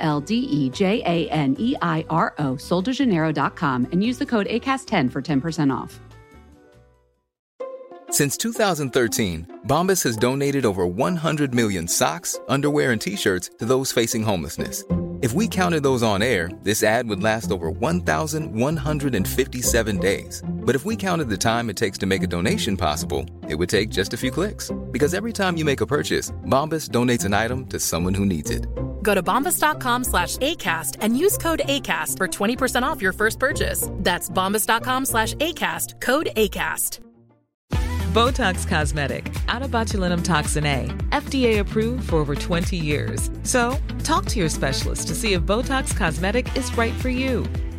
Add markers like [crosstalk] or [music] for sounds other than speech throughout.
L D E J A N E I R O, soldejaneiro.com, and use the code ACAST10 for 10% off. Since 2013, Bombas has donated over 100 million socks, underwear, and t shirts to those facing homelessness. If we counted those on air, this ad would last over 1,157 days. But if we counted the time it takes to make a donation possible, it would take just a few clicks. Because every time you make a purchase, Bombas donates an item to someone who needs it. Go to bombas.com slash ACAST and use code ACAST for 20% off your first purchase. That's bombas.com slash ACAST, code ACAST. Botox Cosmetic, out of botulinum toxin A, FDA approved for over 20 years. So, talk to your specialist to see if Botox Cosmetic is right for you.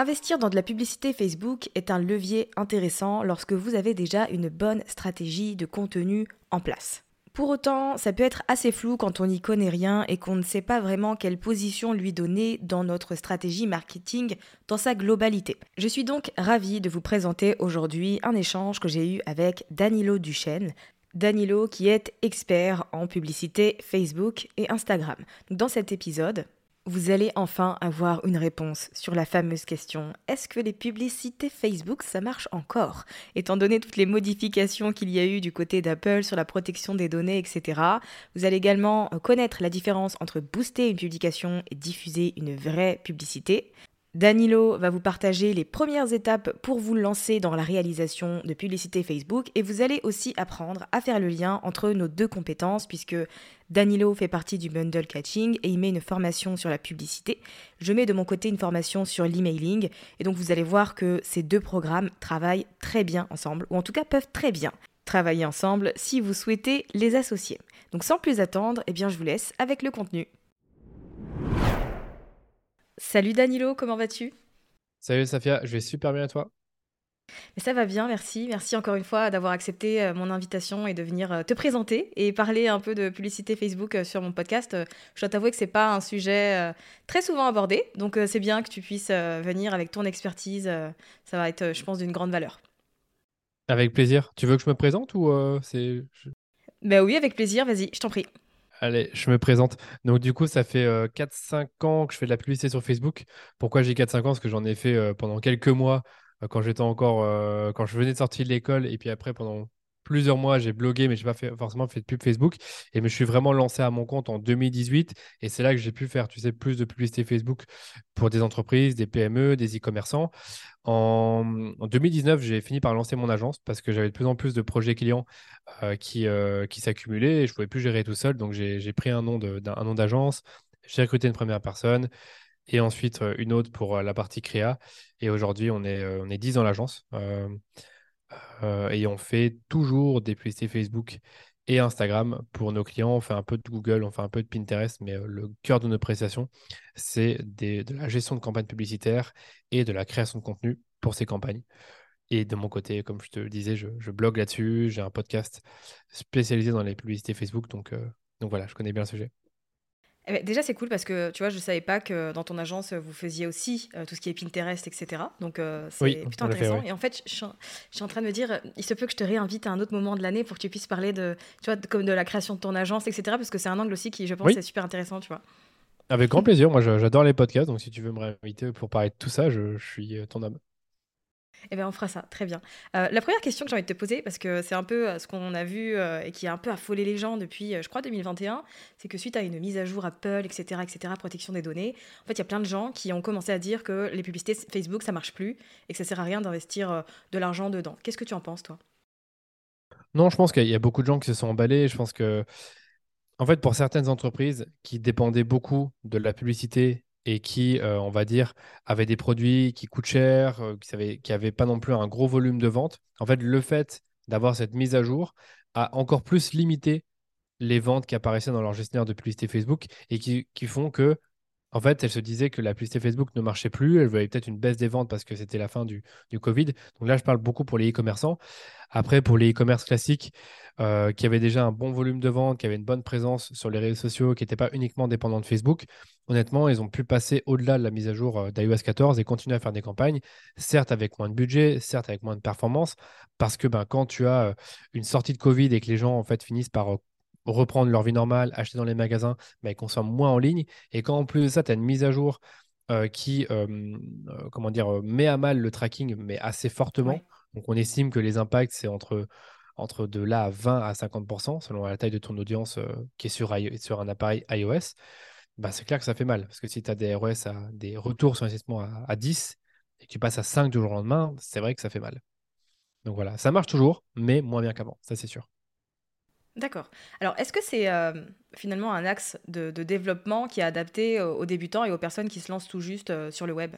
Investir dans de la publicité Facebook est un levier intéressant lorsque vous avez déjà une bonne stratégie de contenu en place. Pour autant, ça peut être assez flou quand on n'y connaît rien et qu'on ne sait pas vraiment quelle position lui donner dans notre stratégie marketing dans sa globalité. Je suis donc ravie de vous présenter aujourd'hui un échange que j'ai eu avec Danilo Duchesne, Danilo qui est expert en publicité Facebook et Instagram. Dans cet épisode, vous allez enfin avoir une réponse sur la fameuse question est-ce que les publicités Facebook ça marche encore? Étant donné toutes les modifications qu'il y a eu du côté d'Apple sur la protection des données, etc. Vous allez également connaître la différence entre booster une publication et diffuser une vraie publicité. Danilo va vous partager les premières étapes pour vous lancer dans la réalisation de publicité Facebook et vous allez aussi apprendre à faire le lien entre nos deux compétences puisque Danilo fait partie du bundle catching et il met une formation sur la publicité. Je mets de mon côté une formation sur l'emailing et donc vous allez voir que ces deux programmes travaillent très bien ensemble ou en tout cas peuvent très bien travailler ensemble si vous souhaitez les associer. Donc sans plus attendre, eh bien je vous laisse avec le contenu. Salut Danilo, comment vas-tu? Salut Safia, je vais super bien à toi? Mais ça va bien, merci. Merci encore une fois d'avoir accepté euh, mon invitation et de venir euh, te présenter et parler un peu de publicité Facebook euh, sur mon podcast. Je dois t'avouer que c'est pas un sujet très souvent abordé, donc c'est bien que tu puisses venir avec ton expertise. Ça va être, je pense, d'une grande valeur. Avec plaisir. Tu veux que je me présente ou c'est Ben oui, avec plaisir. Vas-y, je t'en prie. Allez, je me présente. Donc, du coup, ça fait 4-5 ans que je fais de la publicité sur Facebook. Pourquoi j'ai 4-5 ans? Parce que j'en ai fait pendant quelques mois quand j'étais encore, quand je venais de sortir de l'école. Et puis après, pendant plusieurs mois, j'ai blogué, mais je n'ai pas fait, forcément fait de pub Facebook. Et me suis vraiment lancé à mon compte en 2018. Et c'est là que j'ai pu faire, tu sais, plus de publicité Facebook pour des entreprises, des PME, des e-commerçants. En, 2019, j'ai fini par lancer mon agence parce que j'avais de plus en plus de projets clients qui, qui s'accumulaient et je ne pouvais plus gérer tout seul. Donc, j'ai pris un nom d'agence, j'ai recruté une première personne et ensuite une autre pour la partie créa. Et aujourd'hui, on est, on est 10 dans l'agence et on fait toujours des publicités Facebook et Instagram pour nos clients. On fait un peu de Google, on fait un peu de Pinterest, mais le cœur de nos prestations, c'est de la gestion de campagnes publicitaires et de la création de contenu pour ces campagnes. Et de mon côté, comme je te disais, je, blogue là-dessus. J'ai un podcast spécialisé dans les publicités Facebook. Donc, donc voilà, je connais bien le sujet. Eh ben, déjà, c'est cool parce que tu vois, je savais pas que dans ton agence, vous faisiez aussi euh, tout ce qui est Pinterest, etc. Donc, euh, c'est Oui, plutôt fait, intéressant. ouais. Et en fait, je suis, en, je suis en train de me dire, il se peut que je te réinvite à un autre moment de l'année pour que tu puisses parler de, tu vois, de, comme de la création de ton agence, etc. Parce que c'est un angle aussi qui, je pense, Oui. est super intéressant, tu vois. Avec grand plaisir. Moi, j'adore les podcasts. Donc, si tu veux me réinviter pour parler de tout ça, je, je suis ton homme. Eh bien, on fera ça, très bien. Euh, la première question que j'ai envie de te poser, parce que c'est un peu euh, ce qu'on a vu euh, et qui a un peu affolé les gens depuis, je crois, 2021, c'est que suite à une mise à jour Apple, etc., etc., protection des données, en fait, il y a plein de gens qui ont commencé à dire que les publicités Facebook, ça marche plus et que ça sert à rien d'investir de l'argent dedans. Qu'est-ce que tu en penses, toi? Non, je pense qu'il y a beaucoup de gens qui se sont emballés. Je pense que, en fait, pour certaines entreprises qui dépendaient beaucoup de la publicité et qui, euh, on va dire, avaient des produits qui coûtent cher, euh, qui n'avaient pas non plus un gros volume de vente, en fait, le fait d'avoir cette mise à jour a encore plus limité les ventes qui apparaissaient dans leur gestionnaire de publicité Facebook et qui font que, en fait, elles se disaient que la publicité Facebook ne marchait plus. Elles voyaient peut-être une baisse des ventes parce que c'était la fin du, du Covid. Donc là, je parle beaucoup pour les e-commerçants. Après, pour les e-commerce classiques, euh, qui avaient déjà un bon volume de vente, qui avaient une bonne présence sur les réseaux sociaux, qui n'étaient pas uniquement dépendants de Facebook, honnêtement, ils ont pu passer au-delà de la mise à jour euh, d'iOS 14 et continuer à faire des campagnes, certes avec moins de budget, certes avec moins de performance, parce que ben, quand tu as euh, une sortie de Covid et que les gens en fait finissent par reprendre leur vie normale, acheter dans les magasins, ben, ils consomment moins en ligne. Et quand en plus de ça, tu as une mise à jour euh, qui euh, comment dire, euh, met à mal le tracking, mais assez fortement. Ouais. Donc on estime que les impacts, c'est entre, entre de là à 20 à 50%, selon la taille de ton audience euh, qui est sur un appareil iOS. Bah, c'est clair que ça fait mal. Parce que si tu as des ROS à des retours sur investissement à, à 10 et que tu passes à 5 du jour au lendemain, c'est vrai que ça fait mal. Donc voilà, ça marche toujours, mais moins bien qu'avant, ça c'est sûr. D'accord. Alors, est-ce que c'est euh, finalement un axe de, développement qui est adapté aux, aux débutants et aux personnes qui se lancent tout juste euh, sur le web?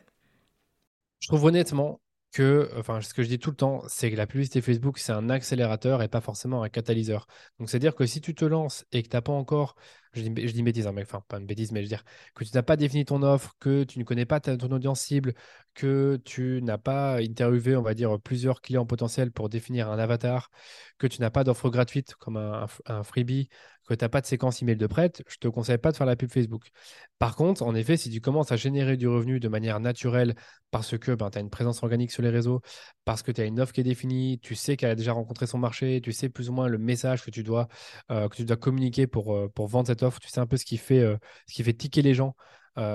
Je trouve honnêtement que, enfin, ce que je dis tout le temps, c'est que la publicité Facebook, c'est un accélérateur et pas forcément un catalyseur. Donc, c'est-à-dire que si tu te lances et que tu n'as pas encore, je dis, je bêtise, hein, enfin, pas une bêtise, mais je veux dire, que tu n'as pas défini ton offre, que tu ne connais pas ton audience cible, que tu n'as pas interviewé, on va dire, plusieurs clients potentiels pour définir un avatar, que tu n'as pas d'offre gratuite comme un- un freebie, tu n'as pas de séquence email de prête, je te conseille pas de faire la pub Facebook. Par contre, en effet, si tu commences à générer du revenu de manière naturelle parce que ben, tu as une présence organique sur les réseaux, parce que tu as une offre qui est définie, tu sais qu'elle a déjà rencontré son marché, tu sais plus ou moins le message que tu dois, euh, communiquer pour, euh, pour vendre cette offre, tu sais un peu ce qui fait, euh, ce qui fait tiquer les gens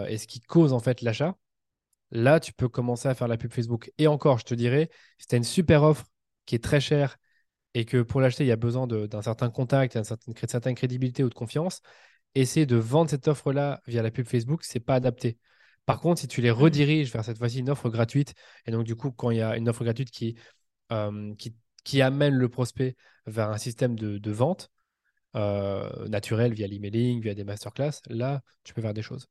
et ce qui cause en fait l'achat. Là, tu peux commencer à faire la pub Facebook. Et encore, je te dirais, si tu as une super offre qui est très chère et que pour l'acheter, il y a besoin d'un certain contact, d'une certaine, cré- certaine crédibilité ou de confiance, essayer de vendre cette offre-là via la pub Facebook, c'est pas adapté. Par contre, si tu les rediriges vers cette fois-ci une offre gratuite, et donc du coup, quand il y a une offre gratuite qui, euh, qui, qui amène le prospect vers un système de, de vente euh, naturel via l'emailing, via des masterclass, là, tu peux faire des choses.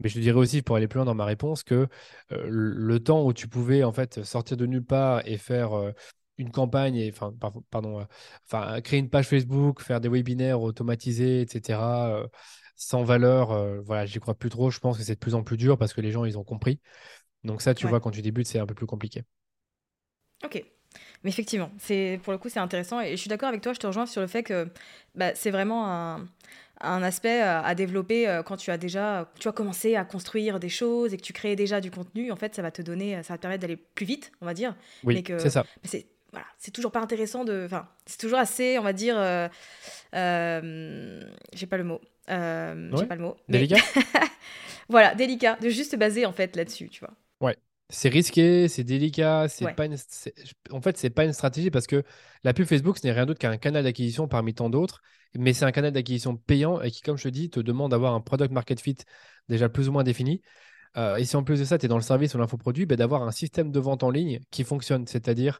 Mais je te dirais aussi, pour aller plus loin dans ma réponse, que euh, le temps où tu pouvais en fait sortir de nulle part et faire euh, une campagne, et, enfin, par- pardon, euh, enfin, créer une page Facebook, faire des webinaires automatisés, etc., euh, sans valeur, euh, voilà, j'y crois plus trop. Je pense que c'est de plus en plus dur parce que les gens, ils ont compris. Donc ça, tu Ouais. vois, quand tu débutes, c'est un peu plus compliqué. Ok. Mais effectivement, c'est pour le coup, c'est intéressant. Et je suis d'accord avec toi, je te rejoins sur le fait que bah, c'est vraiment un, un aspect à, développer quand tu as déjà tu as commencé à construire des choses et que tu crées déjà du contenu. En fait, ça va te donner, ça va te permettre d'aller plus vite, on va dire. Oui, c'est ça. Voilà, c'est toujours pas intéressant de. Enfin, c'est toujours assez, on va dire. euh, euh, j'ai pas le mot. Euh, J'ai Ouais. pas le mot. mais- Délicat [laughs] voilà, délicat, de juste se baser en fait là-dessus, tu vois. C'est risqué, c'est délicat, c'est Ouais. pas une... En fait, c'est pas une stratégie parce que la pub Facebook, ce n'est rien d'autre qu'un canal d'acquisition parmi tant d'autres, mais c'est un canal d'acquisition payant et qui, comme je te dis, te demande d'avoir un product market fit déjà plus ou moins défini. Euh, et si en plus de ça, tu es dans le service ou l'infoproduit, ben, d'avoir un système de vente en ligne qui fonctionne, c'est-à-dire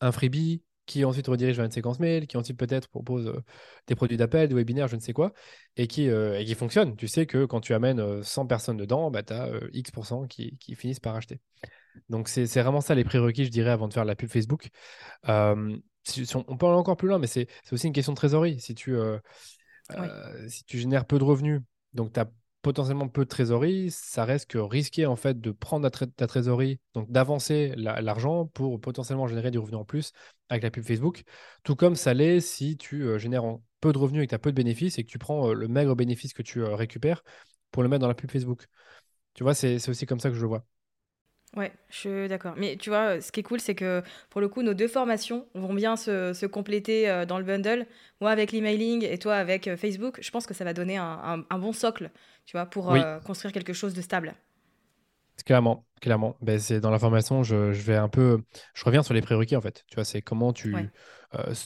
un freebie qui ensuite redirige vers une séquence mail, qui ensuite peut-être propose euh, des produits d'appel, des webinaires, je ne sais quoi, et qui, euh, et qui fonctionne. Tu sais que quand tu amènes euh, 100 personnes dedans, bah, tu as X% qui, qui finissent par acheter. Donc c'est c'est vraiment ça les prérequis, je dirais, avant de faire la pub Facebook. Euh, si- si on, on peut aller encore plus loin, mais c'est c'est aussi une question de trésorerie. Si tu, euh, euh, si tu génères peu de revenus, donc tu as potentiellement peu de trésorerie, ça reste que risqué en fait de prendre ta, tré- ta trésorerie, donc d'avancer la- l'argent pour potentiellement générer du revenu en plus avec la pub Facebook, tout comme ça l'est si tu euh, génères peu de revenus et que tu as peu de bénéfices et que tu prends le maigre bénéfice que tu récupères pour le mettre dans la pub Facebook. Tu vois, c'est aussi comme ça que je le vois. Ouais, je suis d'accord. Mais tu vois, ce qui est cool, c'est que pour le coup, nos deux formations vont bien se, compléter euh, dans le bundle. Moi avec l'emailing et toi avec euh, Facebook, je pense que ça va donner un, bon socle, tu vois, pour euh, construire quelque chose de stable. Clairement, clairement. Ben, c'est dans la formation, je, vais un peu, je reviens sur les prérequis en fait. Tu vois, c'est comment tu,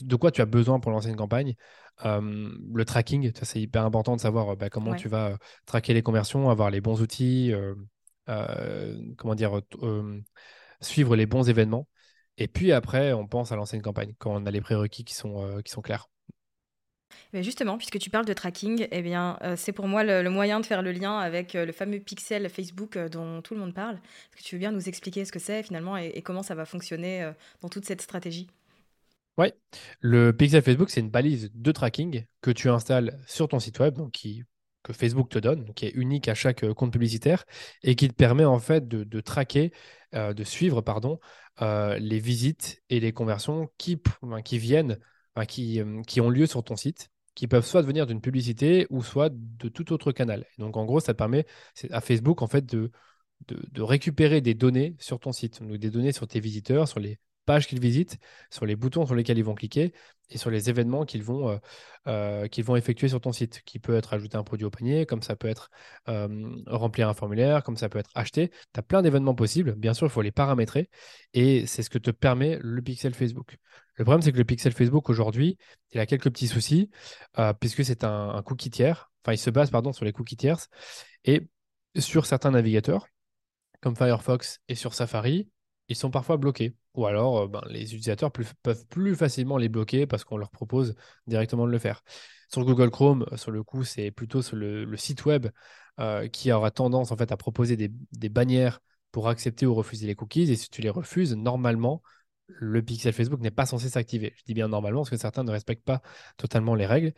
de quoi tu as besoin pour lancer une campagne. le tracking, c'est hyper important de savoir ben, comment tu vas traquer les conversions, avoir les bons outils, euh, comment dire, euh, suivre les bons événements. Et puis après, on pense à lancer une campagne quand on a les prérequis qui sont, euh, qui sont clairs. Mais justement, puisque tu parles de tracking, eh bien, c'est pour moi le, moyen de faire le lien avec le fameux pixel Facebook dont tout le monde parle. Est-ce que tu veux bien nous expliquer ce que c'est finalement et, comment ça va fonctionner dans toute cette stratégie? Oui, le pixel Facebook, c'est une balise de tracking que tu installes sur ton site web, donc qui que Facebook te donne, qui est unique à chaque euh, compte publicitaire et qui te permet en fait de, traquer, euh, de suivre pardon, euh, les visites et les conversions qui, viennent, qui, ont lieu sur ton site, qui peuvent soit venir d'une publicité ou soit de tout autre canal. donc en gros, ça permet à Facebook en fait de, de, de, récupérer des données sur ton site, donc des données sur tes visiteurs, sur les pages qu'ils visitent, sur les boutons sur lesquels ils vont cliquer et sur les événements qu'ils vont, euh, euh, qu'ils vont effectuer sur ton site, qui peut être ajouter un produit au panier, comme ça peut être remplir un formulaire, comme ça peut être acheter. Tu as plein d'événements possibles. Bien sûr, il faut les paramétrer et c'est ce que te permet le pixel Facebook. Le problème, c'est que le pixel Facebook aujourd'hui, il a quelques petits soucis euh, puisque c'est un, un, cookie tiers. Enfin, il se base pardon, sur les cookies tiers et sur certains navigateurs comme Firefox et sur Safari, ils sont parfois bloqués. Ou alors, euh, ben, les utilisateurs peuvent plus facilement les bloquer parce qu'on leur propose directement de le faire. Sur Google Chrome, euh, sur le coup, c'est plutôt sur le, site web euh, qui aura tendance en fait à proposer des, bannières pour accepter ou refuser les cookies. Et si tu les refuses, normalement, le pixel Facebook n'est pas censé s'activer. Je dis bien normalement parce que certains ne respectent pas totalement les règles.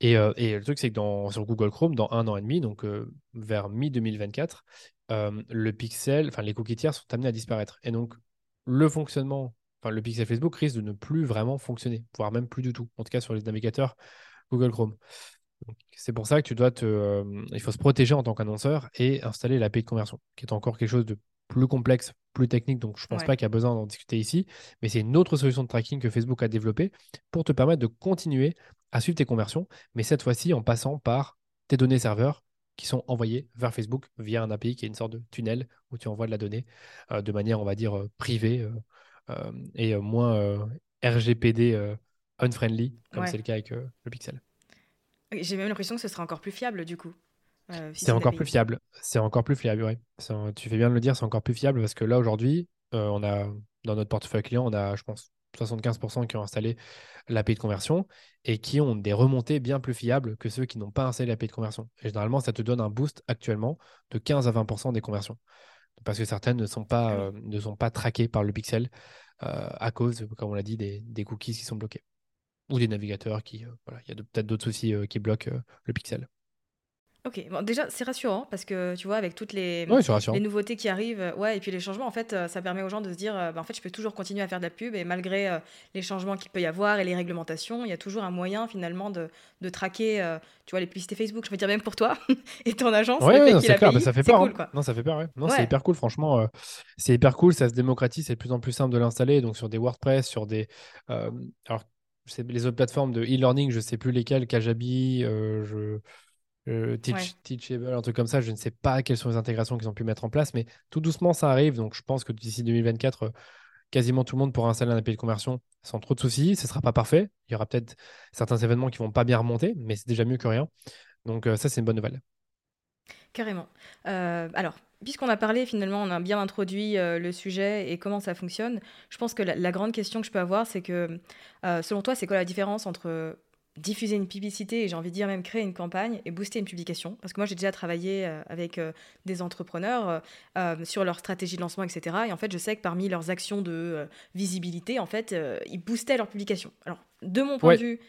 Et, le truc, c'est que sur Google Chrome, dans un an et demi, donc vers mi-2024, le pixel, enfin les cookies tiers sont amenés à disparaître. Et donc, le fonctionnement, enfin le pixel Facebook risque de ne plus vraiment fonctionner, voire même plus du tout, en tout cas sur les navigateurs Google Chrome. C'est pour ça que tu dois te, euh, il faut se protéger en tant qu'annonceur et installer l'API de conversion, qui est encore quelque chose de plus complexe, plus technique. Donc je ne pense pas qu'il y a besoin d'en discuter ici, mais c'est une autre solution de tracking que Facebook a développée pour te permettre de continuer à suivre tes conversions, mais cette fois-ci en passant par tes données serveurs qui sont envoyés vers Facebook via un API qui est une sorte de tunnel où tu envoies de la donnée euh, de manière, on va dire, euh, privée euh, et moins RGPD unfriendly, comme c'est le cas avec le Pixel. J'ai même l'impression que ce sera encore plus fiable du coup. c'est encore plus fiable. C'est encore plus fiable, oui. Tu fais bien de le dire, c'est encore plus fiable parce que là, aujourd'hui, on a dans notre portefeuille client, on a, je pense, 75% qui ont installé l'API de conversion et qui ont des remontées bien plus fiables que ceux qui n'ont pas installé l'API de conversion. Et généralement, ça te donne un boost actuellement de 15 à 20% des conversions. Parce que certaines ne sont pas, ah euh, ne sont pas traquées par le pixel euh, à cause, comme on l'a dit, des, des, cookies qui sont bloqués. Ou des navigateurs qui. Euh, voilà, il y a peut-être d'autres soucis qui bloquent le pixel. Ok, bon, déjà c'est rassurant parce que tu vois avec toutes les, les nouveautés qui arrivent, euh, ouais, et puis les changements en fait, euh, ça permet aux gens de se dire, euh, bah, en fait, je peux toujours continuer à faire de la pub et malgré les changements qu'il peut y avoir et les réglementations, il y a toujours un moyen finalement de, de traquer, tu vois, les publicités Facebook. Je veux dire même pour toi [laughs] et ton agence. Ouais, c'est clair, mais ça fait peur. Cool, hein. Non, ça fait peur. Ouais. Non, c'est hyper cool. Franchement, c'est hyper cool. Ça se démocratise, c'est de plus en plus simple de l'installer. Donc sur des WordPress, sur des, alors les autres plateformes de e-learning, je sais plus lesquelles, Kajabi, je euh, Teachable, un truc comme ça. Je ne sais pas quelles sont les intégrations qu'ils ont pu mettre en place, mais tout doucement, ça arrive. Donc, je pense que d'ici 2024, euh, quasiment tout le monde pourra installer un API de conversion sans trop de soucis. Ce ne sera pas parfait. Il y aura peut-être certains événements qui vont pas bien remonter, mais c'est déjà mieux que rien. Donc, euh, ça, c'est une bonne nouvelle. Carrément. alors, puisqu'on a parlé, finalement, on a bien introduit le sujet et comment ça fonctionne, je pense que la, la grande question que je peux avoir, c'est que, selon toi, c'est quoi la différence entre diffuser une publicité et j'ai envie de dire même créer une campagne et booster une publication. Parce que moi, j'ai déjà travaillé euh, avec euh, des entrepreneurs euh, sur leur stratégie de lancement, etc. Et en fait, je sais que parmi leurs actions de visibilité, en fait, ils boostaient leur publication. Alors, de mon point de vue,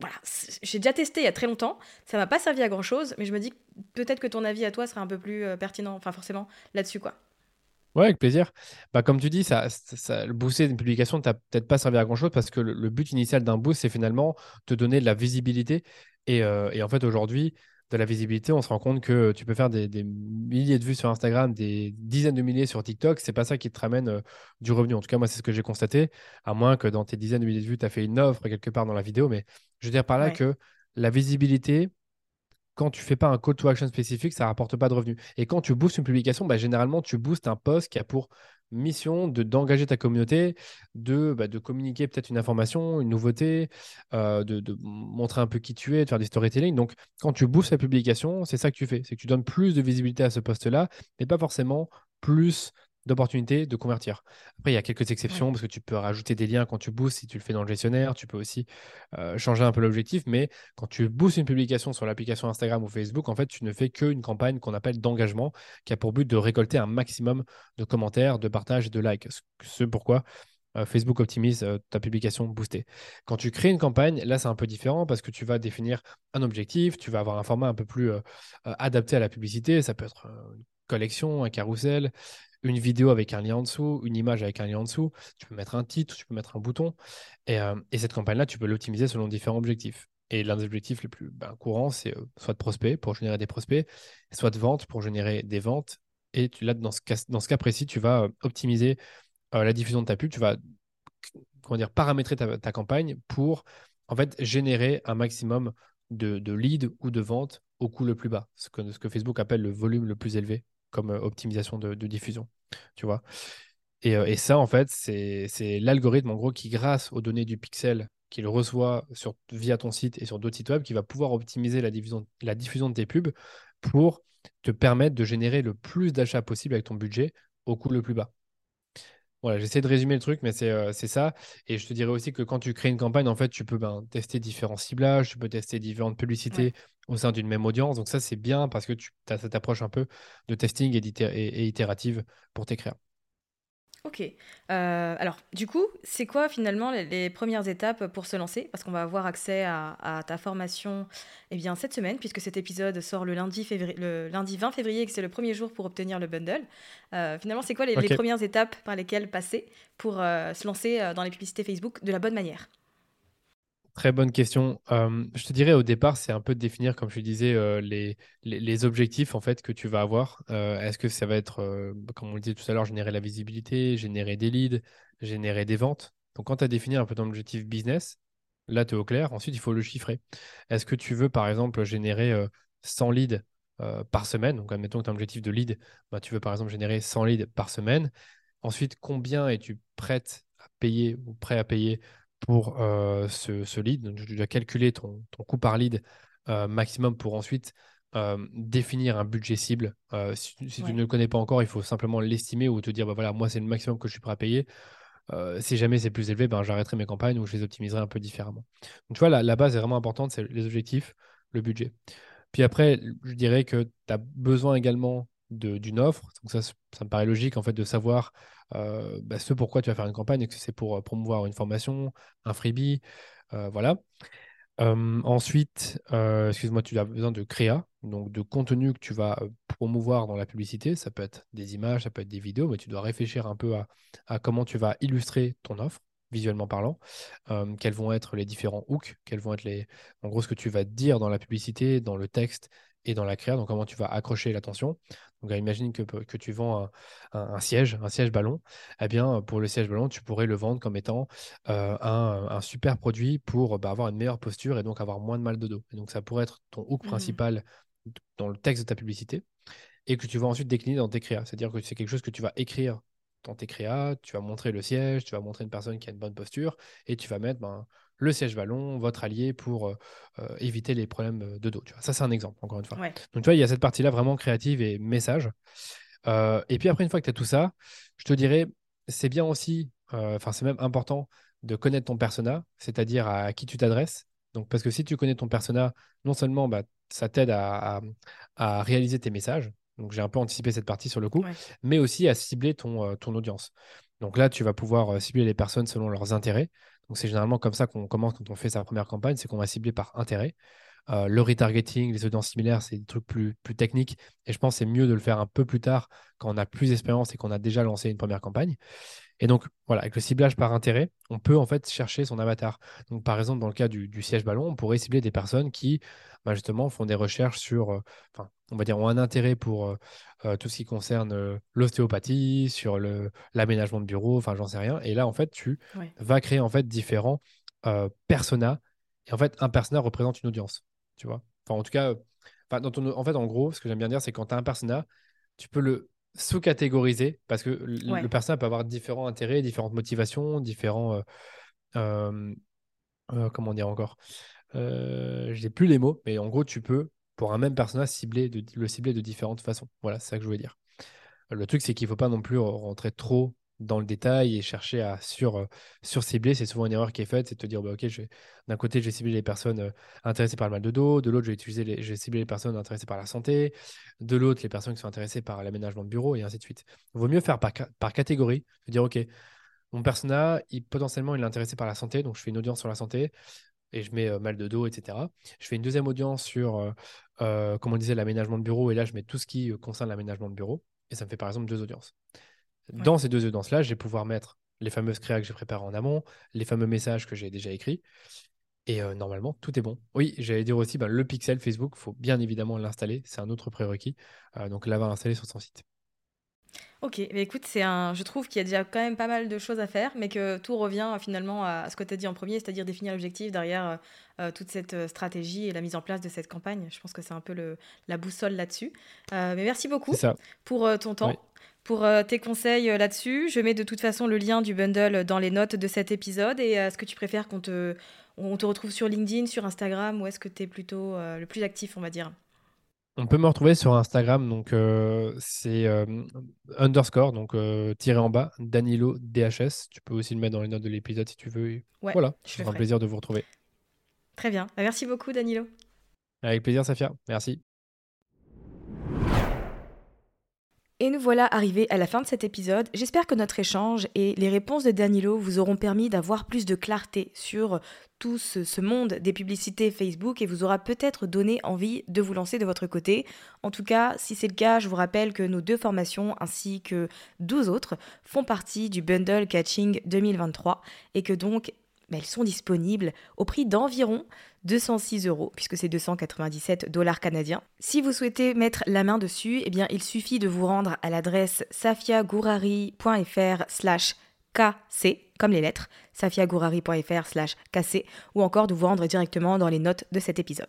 voilà, j'ai déjà testé il y a très longtemps. Ça m'a pas servi à grand chose, mais je me dis peut-être que ton avis à toi serait un peu plus pertinent, enfin forcément là-dessus quoi. Ouais, avec plaisir. Bah, comme tu dis, ça, ça, le booster d'une publication ne t'a peut-être pas servi à grand-chose parce que le, but initial d'un boost, c'est finalement te donner de la visibilité. Et, euh, et en fait, aujourd'hui, de la visibilité, on se rend compte que tu peux faire des, des, milliers de vues sur Instagram, des dizaines de milliers sur TikTok. C'est pas ça qui te ramène euh, du revenu. En tout cas, moi, c'est ce que j'ai constaté. À moins que dans tes dizaines de milliers de vues, tu as fait une offre quelque part dans la vidéo. Mais je veux dire par là que la visibilité, quand tu fais pas un call to action spécifique, ça rapporte pas de revenus. Et quand tu boostes une publication, bah, généralement, tu boostes un post qui a pour mission de d'engager ta communauté, de, bah, de communiquer peut-être une information, une nouveauté, euh, de, de, montrer un peu qui tu es, de faire du storytelling. Donc, quand tu boostes la publication, c'est ça que tu fais. C'est que tu donnes plus de visibilité à ce post-là, mais pas forcément plus d'opportunités de convertir. Après, il y a quelques exceptions parce que tu peux rajouter des liens quand tu boostes, si tu le fais dans le gestionnaire, tu peux aussi euh, changer un peu l'objectif, mais quand tu boostes une publication sur l'application Instagram ou Facebook, en fait, tu ne fais qu'une campagne qu'on appelle d'engagement qui a pour but de récolter un maximum de commentaires, de partages et de likes. Ce pourquoi Facebook optimise ta publication boostée. Quand tu crées une campagne, là c'est un peu différent parce que tu vas définir un objectif, tu vas avoir un format un peu plus adapté à la publicité. Ça peut être une collection, un carrousel, une vidéo avec un lien en dessous, une image avec un lien en dessous. Tu peux mettre un titre, tu peux mettre un bouton. Et, euh, cette campagne-là, tu peux l'optimiser selon différents objectifs. Et l'un des objectifs les plus ben, courants, c'est euh, soit de prospect pour générer des prospects, soit de vente pour générer des ventes. Et là, dans ce, cas, précis, tu vas euh, optimiser la diffusion de ta pub. Tu vas paramétrer ta, campagne pour générer un maximum de, leads ou de ventes au coût le plus bas, ce que Facebook appelle le volume le plus élevé comme euh, optimisation de, diffusion. Tu vois euh, et, ça, en fait, c'est l'algorithme, en gros, qui, grâce aux données du pixel qu'il reçoit sur, via ton site et sur d'autres sites web, qui va pouvoir optimiser la diffusion de tes pubs pour te permettre de générer le plus d'achats possible avec ton budget au coût le plus bas. Voilà, j'essaie de résumer le truc, mais euh, c'est ça. Et je te dirais aussi que quand tu crées une campagne, en fait, tu peux ben, tester différents ciblages, tu peux tester différentes publicités au sein d'une même audience. Donc ça, c'est bien parce que tu as cette approche un peu de testing et, et itérative pour tes créas. Ok. Euh, alors, du coup, c'est quoi finalement les, premières étapes pour se lancer? Parce qu'on va avoir accès à, ta formation eh bien, cette semaine, puisque cet épisode sort le lundi, le lundi 20 février et que c'est le premier jour pour obtenir le bundle. Euh, finalement, c'est quoi les, premières étapes par lesquelles passer pour euh, se lancer dans les publicités Facebook de la bonne manière? Très bonne question. je te dirais au départ, c'est un peu de définir, comme je disais, les, objectifs en fait que tu vas avoir. Est-ce que ça va être, comme on le disait tout à l'heure, générer la visibilité, générer des leads, générer des ventes? Donc quand tu as défini un peu ton objectif business, là tu es au clair. Ensuite, il faut le chiffrer. Est-ce que tu veux par exemple générer 100 leads par semaine? Donc admettons que tu as un objectif de lead, bah, tu veux par exemple générer 100 leads par semaine. Ensuite, combien es-tu prête à payer ou prêt à payer pour euh, ce, lead. Donc, tu dois calculer ton, ton coût par lead euh, maximum pour ensuite euh, définir un budget cible. si, tu ne le connais pas encore, il faut simplement l'estimer ou te dire bah, voilà, moi, c'est le maximum que je suis prêt à payer. si jamais c'est plus élevé, ben, j'arrêterai mes campagnes ou je les optimiserai un peu différemment. Donc, tu vois, la, la base est vraiment importante, c'est les objectifs, le budget. Puis après, je dirais que tu as besoin également d'une offre. Donc ça, ça me paraît logique en fait de savoir euh, bah, ce pourquoi tu vas faire une campagne, que c'est pour euh, promouvoir une formation, un freebie, euh, voilà. ensuite, excuse-moi, tu as besoin de créa, donc de contenu que tu vas promouvoir dans la publicité. Ça peut être des images, ça peut être des vidéos, mais tu dois réfléchir un peu à, comment tu vas illustrer ton offre visuellement parlant, quels vont être les différents hooks, quels vont être les, en gros, ce que tu vas dire dans la publicité, dans le texte et dans la créa, donc comment tu vas accrocher l'attention. Donc imagine que, que tu vends un, siège, un siège ballon. Eh bien, pour le siège ballon, tu pourrais le vendre comme étant euh, un, super produit pour bah, avoir une meilleure posture et donc avoir moins de mal de dos. Et donc ça pourrait être ton hook mmh principal dans le texte de ta publicité et que tu vas ensuite décliner dans tes créas. C'est-à-dire que c'est quelque chose que tu vas écrire dans tes créas, tu vas montrer le siège, tu vas montrer une personne qui a une bonne posture et tu vas mettre ben, le siège ballon, votre allié pour euh, euh, éviter les problèmes de dos. Tu vois. Ça, c'est un exemple, encore une fois. Donc, tu vois, il y a cette partie-là vraiment créative et message. Euh, et puis après, une fois que tu as tout ça, je te dirais, c'est bien aussi, enfin, c'est même important de connaître ton persona, c'est-à-dire à qui tu t'adresses. Donc, parce que si tu connais ton persona, non seulement bah, ça t'aide à, réaliser tes messages, donc j'ai un peu anticipé cette partie sur le coup, mais aussi à cibler ton, ton audience. Donc là, tu vas pouvoir cibler les personnes selon leurs intérêts. Donc c'est généralement comme ça qu'on commence quand on fait sa première campagne, c'est qu'on va cibler par intérêt. Euh, le retargeting, les audiences similaires, c'est des trucs plus, plus techniques. Et je pense que c'est mieux de le faire un peu plus tard quand on a plus d'expérience et qu'on a déjà lancé une première campagne. Et donc, voilà, avec le ciblage par intérêt, on peut en fait chercher son avatar. Donc, par exemple, dans le cas du, siège ballon, on pourrait cibler des personnes qui, bah, justement, font des recherches sur, euh, on va dire, ont un intérêt pour euh, euh, tout ce qui concerne l'ostéopathie, sur l'aménagement de bureau, enfin, j'en sais rien. Et là, en fait, tu vas créer en fait différents personas. Et en fait, un persona représente une audience, tu vois. Enfin, en tout cas, dans en fait, en gros, ce que j'aime bien dire, c'est quand tu as un persona, tu peux le sous-catégoriser parce que le personnage peut avoir différents intérêts, différentes motivations, différents. Euh, euh, euh, comment dire encore Je n'ai plus les mots, mais en gros, tu peux, pour un même personnage, cibler de, le cibler de différentes façons. Voilà, c'est ça que je voulais dire. Le truc, c'est qu'il ne faut pas non plus rentrer trop dans le détail et chercher à sur, euh, sur cibler. C'est souvent une erreur qui est faite, c'est de te dire, bah, ok, d'un côté, je vais cibler les personnes euh, intéressées par le mal de dos, de l'autre, je je vais cibler les personnes intéressées par la santé, de l'autre, les personnes qui sont intéressées par l'aménagement de bureau, et ainsi de suite. Il vaut mieux faire par, par catégorie, dire, ok, mon persona, potentiellement, il est intéressé par la santé, donc je fais une audience sur la santé, et je mets euh, mal de dos, etc. Je fais une deuxième audience sur, comme on disait, l'aménagement de bureau, et là, je mets tout ce qui concerne l'aménagement de bureau, et ça me fait par exemple deux audiences. Dans ces deux audiences-là, je vais pouvoir mettre les fameuses créas que j'ai préparées en amont, les fameux messages que j'ai déjà écrits. Et euh, normalement, tout est bon. Oui, j'allais dire aussi, ben, le pixel Facebook, il faut bien évidemment l'installer. C'est un autre prérequis. Euh, donc, là, va l'installer sur son site. Ok, mais écoute, c'est un, je trouve qu'il y a déjà quand même pas mal de choses à faire, mais que tout revient finalement à ce que tu as dit en premier, c'est-à-dire définir l'objectif derrière euh, toute cette stratégie et la mise en place de cette campagne. Je pense que c'est un peu le, la boussole là-dessus. mais merci beaucoup pour ton temps pour euh, tes conseils euh, là-dessus. Je mets de toute façon le lien du bundle dans les notes de cet épisode. Et euh, est-ce que tu préfères qu'on te, on te retrouve sur LinkedIn, sur Instagram, ou est-ce que tu es plutôt le plus actif, on va dire? On peut me retrouver sur Instagram, donc c'est underscore, donc tiré en bas, Danilo DHS. Tu peux aussi le mettre dans les notes de l'épisode si tu veux. voilà, je ferai un plaisir de vous retrouver. Très bien. Bah, merci beaucoup, Danilo. Avec plaisir, Safia. Merci. Et nous voilà arrivés à la fin de cet épisode. J'espère que notre échange et les réponses de Danilo vous auront permis d'avoir plus de clarté sur tout ce, monde des publicités Facebook et vous aura peut-être donné envie de vous lancer de votre côté. En tout cas, si c'est le cas, je vous rappelle que nos deux formations ainsi que 12 autres font partie du Bundle Catching 2023 et que donc elles sont disponibles au prix d'environ 206 euros, puisque c'est 297 dollars canadiens. Si vous souhaitez mettre la main dessus, eh bien, il suffit de vous rendre à l'adresse safiagourari.fr slash kc, comme les lettres, safiagourari.fr slash kc, ou encore de vous rendre directement dans les notes de cet épisode.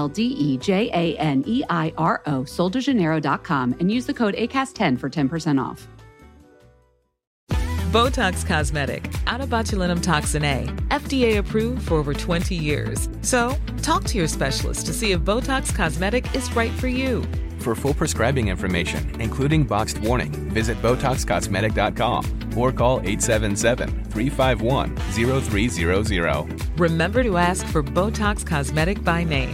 L D E J A N E I R O, soldejaneiro.com, and use the code ACAST10 for 10% off. Botox Cosmetic, out of botulinum toxin A, FDA approved for over 20 years. So, talk to your specialist to see if Botox Cosmetic is right for you. For full prescribing information, including boxed warning, visit BotoxCosmetic.com or call 877-351-0300. Remember to ask for Botox Cosmetic by name.